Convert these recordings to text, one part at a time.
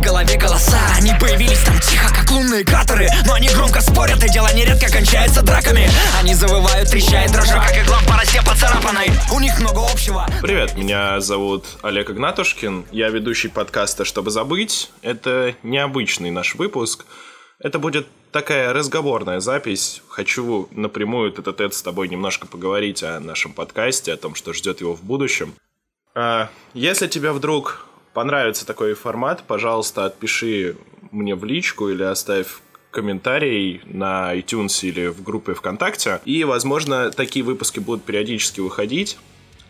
голове голоса. Они появились там тихо, как лунные кратеры Но они громко спорят, и дело нередко кончается драками. Они завывают, трещая, дрожа, как игла по росе поцарапанной. У них много общего. Привет, меня зовут Олег Игнатушкин. Я ведущий подкаста «Чтобы забыть» Это необычный наш выпуск. Это будет такая разговорная запись. Хочу напрямую этот тет с тобой немножко поговорить о нашем подкасте, о том, что ждет его в будущем. А, если тебе вдруг понравится такой формат, пожалуйста, отпиши мне в личку или оставь комментарий на iTunes или в группе ВКонтакте. И, возможно, такие выпуски будут периодически выходить.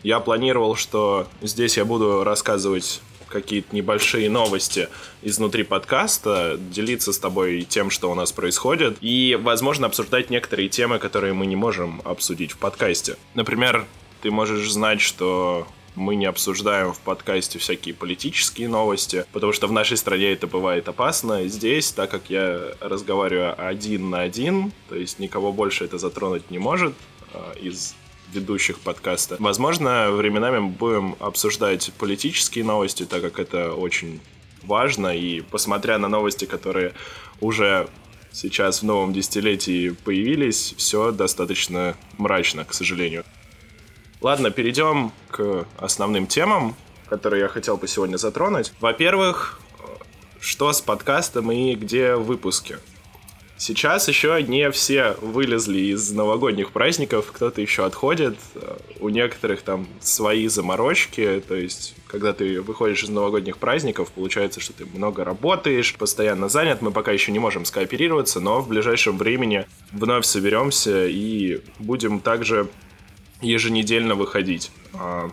Я планировал, что здесь я буду рассказывать какие-то небольшие новости изнутри подкаста, делиться с тобой тем, что у нас происходит, и, возможно, обсуждать некоторые темы, которые мы не можем обсудить в подкасте. Например, ты можешь знать, что мы не обсуждаем в подкасте всякие политические новости, потому что в нашей стране это бывает опасно. Здесь, так как я разговариваю один на один, то есть никого больше это затронуть не может а, из ведущих подкаста. Возможно, временами мы будем обсуждать политические новости, так как это очень важно, и посмотря на новости, которые уже сейчас в новом десятилетии появились, все достаточно мрачно, к сожалению. Ладно, перейдем к основным темам, которые я хотел бы сегодня затронуть. Во-первых, что с подкастом и где выпуски? Сейчас еще не все вылезли из новогодних праздников, кто-то еще отходит, у некоторых там свои заморочки, то есть когда ты выходишь из новогодних праздников, получается, что ты много работаешь, постоянно занят, мы пока еще не можем скооперироваться, но в ближайшем времени вновь соберемся и будем также еженедельно выходить. А,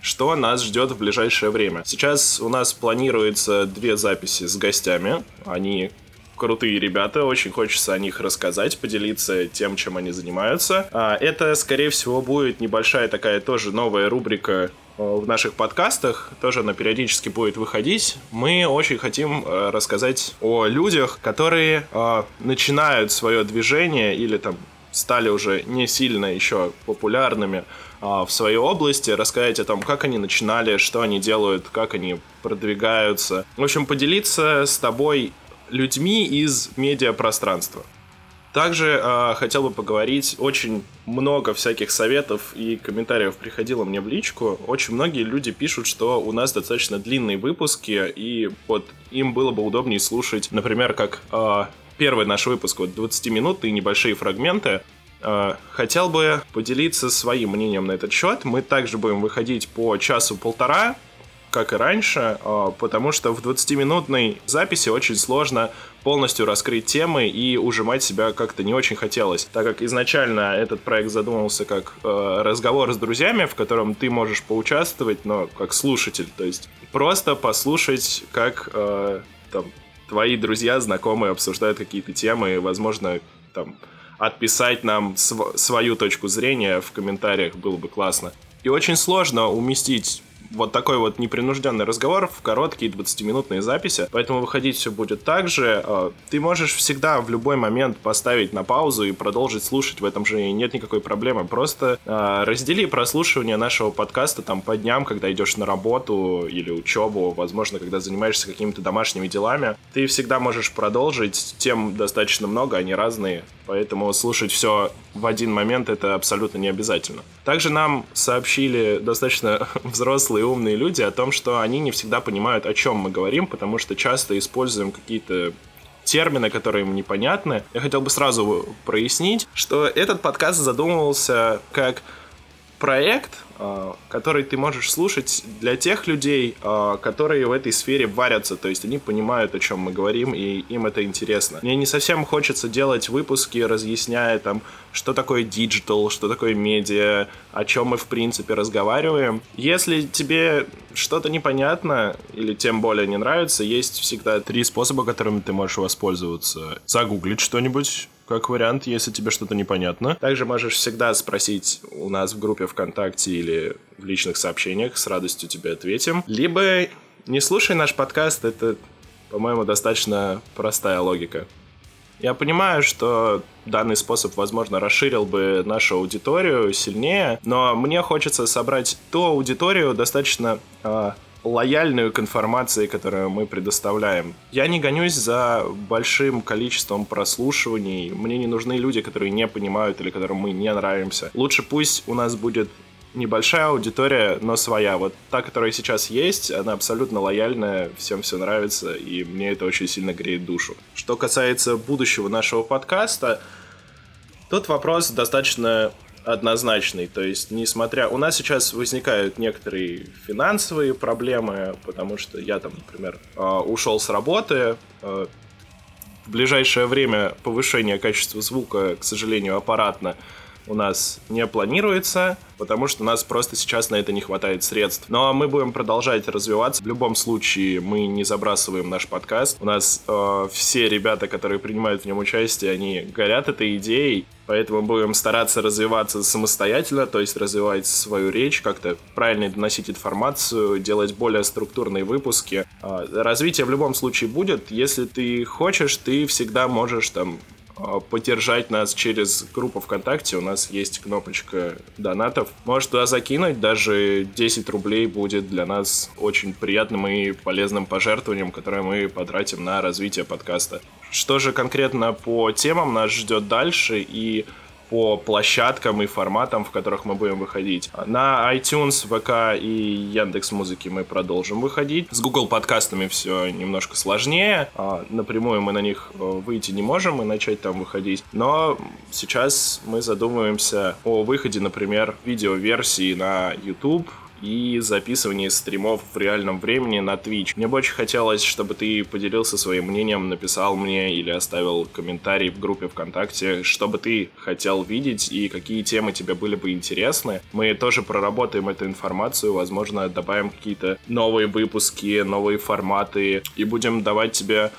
что нас ждет в ближайшее время? Сейчас у нас планируется две записи с гостями. Они крутые ребята, очень хочется о них рассказать, поделиться тем, чем они занимаются. А, это, скорее всего, будет небольшая такая тоже новая рубрика э, в наших подкастах, тоже она периодически будет выходить. Мы очень хотим э, рассказать о людях, которые э, начинают свое движение или там стали уже не сильно еще популярными в своей области, рассказать о том, как они начинали, что они делают, как они продвигаются. В общем, поделиться с тобой людьми из медиапространства. Также э, хотел бы поговорить, очень много всяких советов и комментариев приходило мне в личку. Очень многие люди пишут, что у нас достаточно длинные выпуски, и вот им было бы удобнее слушать, например, как э, первый наш выпуск, вот 20-минутные небольшие фрагменты. Э, хотел бы поделиться своим мнением на этот счет. Мы также будем выходить по часу-полтора, как и раньше, а, потому что в 20-минутной записи очень сложно полностью раскрыть темы и ужимать себя как-то не очень хотелось, так как изначально этот проект задумывался как э, разговор с друзьями, в котором ты можешь поучаствовать, но как слушатель, то есть просто послушать, как э, там твои друзья, знакомые обсуждают какие-то темы, и, возможно, там отписать нам св- свою точку зрения в комментариях было бы классно. И очень сложно уместить вот такой вот непринужденный разговор в короткие 20-минутные записи, поэтому выходить все будет так же. А, ты можешь всегда в любой момент поставить на паузу и продолжить слушать, в этом же нет никакой проблемы. Просто а, раздели прослушивание нашего подкаста там по дням, когда идешь на работу или учебу, возможно, когда занимаешься какими-то домашними делами. Ты всегда можешь продолжить, тем достаточно много, они разные, поэтому слушать все в один момент это абсолютно не обязательно. Также нам сообщили достаточно взрослые умные люди о том, что они не всегда понимают, о чем мы говорим, потому что часто используем какие-то термины, которые им непонятны. Я хотел бы сразу прояснить, что этот подкаст задумывался как проект, а, который ты можешь слушать для тех людей, а, которые в этой сфере варятся, то есть они понимают, о чем мы говорим, и им это интересно. Мне не совсем хочется делать выпуски, разъясняя там, что такое digital, что такое медиа, о чем мы в принципе разговариваем. Если тебе что-то непонятно или тем более не нравится, есть всегда три способа, которыми ты можешь воспользоваться. Загуглить что-нибудь, как вариант, если тебе что-то непонятно. Также можешь всегда спросить у нас в группе ВКонтакте или в личных сообщениях, с радостью тебе ответим. Либо не слушай наш подкаст, это, по-моему, достаточно простая логика. Я понимаю, что данный способ, возможно, расширил бы нашу аудиторию сильнее, но мне хочется собрать ту аудиторию достаточно э, лояльную к информации, которую мы предоставляем. Я не гонюсь за большим количеством прослушиваний. Мне не нужны люди, которые не понимают или которым мы не нравимся. Лучше пусть у нас будет небольшая аудитория, но своя. Вот та, которая сейчас есть, она абсолютно лояльная, всем все нравится, и мне это очень сильно греет душу. Что касается будущего нашего подкаста, тут вопрос достаточно однозначный. То есть, несмотря... У нас сейчас возникают некоторые финансовые проблемы, потому что я там, например, а, ушел с работы. А, в ближайшее время повышение качества звука, к сожалению, аппаратно у нас не планируется, потому что у нас просто сейчас на это не хватает средств. Но мы будем продолжать развиваться. В любом случае мы не забрасываем наш подкаст. У нас э, все ребята, которые принимают в нем участие, они горят этой идеей, поэтому будем стараться развиваться самостоятельно, то есть развивать свою речь, как-то правильно доносить информацию, делать более структурные выпуски. Э, развитие в любом случае будет. Если ты хочешь, ты всегда можешь там а, поддержать нас через группу ВКонтакте. У нас есть кнопочка донатов. Можешь туда закинуть, даже 10 рублей будет для нас очень приятным и полезным пожертвованием, которое мы потратим на развитие подкаста. Что же конкретно по темам нас ждет дальше и по площадкам и форматам, в которых мы будем выходить. На iTunes, ВК и Яндекс Музыки мы продолжим выходить. С Google подкастами все немножко сложнее. А, напрямую мы на них э, выйти не можем и начать там выходить. Но сейчас мы задумываемся о выходе, например, видеоверсии на YouTube, и записывание стримов в реальном времени на Twitch. Мне бы очень хотелось, чтобы ты поделился своим мнением, написал мне или оставил комментарий в группе ВКонтакте, что бы ты хотел видеть и какие темы тебе были бы интересны. Мы тоже проработаем эту информацию, возможно, добавим какие-то новые выпуски, новые форматы и будем давать тебе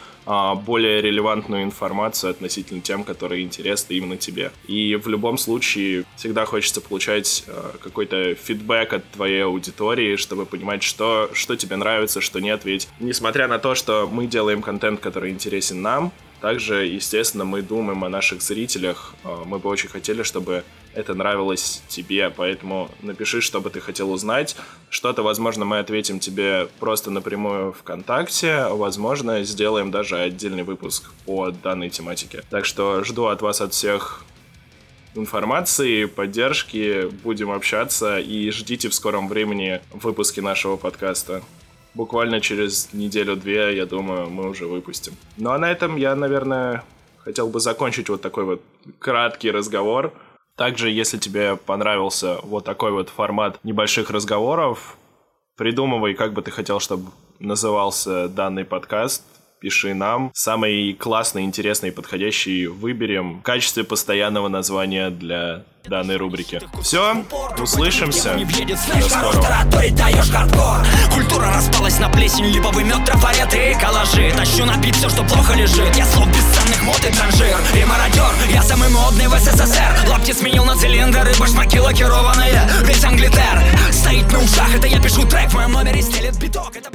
более релевантную информацию относительно тем, которые интересны именно тебе. И в любом случае всегда хочется получать а, какой-то фидбэк от твоей аудитории, чтобы понимать, что, что тебе нравится, что нет. Ведь несмотря на то, что мы делаем контент, который интересен нам, также, естественно, мы думаем о наших зрителях. А, мы бы очень хотели, чтобы это нравилось тебе, поэтому напиши, что бы ты хотел узнать. Что-то, возможно, мы ответим тебе просто напрямую ВКонтакте, возможно, сделаем даже отдельный выпуск по данной тематике. Так что жду от вас от всех информации, поддержки, будем общаться и ждите в скором времени выпуски нашего подкаста. Буквально через неделю-две, я думаю, мы уже выпустим. Ну а на этом я, наверное, хотел бы закончить вот такой вот краткий разговор. Также, если тебе понравился вот такой вот формат небольших разговоров, придумывай, как бы ты хотел, чтобы назывался данный подкаст. Пиши нам. Самый классный, интересный и подходящий выберем в качестве постоянного названия для данной рубрике. Все, услышимся. До скорого. Культура распалась на плесень, липовый мед, трафареты и коллажи. Тащу на бит все, что плохо лежит. Я слов бесценных мод и транжир. И мародер, я самый модный в СССР. Лапти сменил на цилиндры, башмаки лакированные. Весь Англитер стоит на ушах, это я пишу трек, в моем номере стелет биток. Это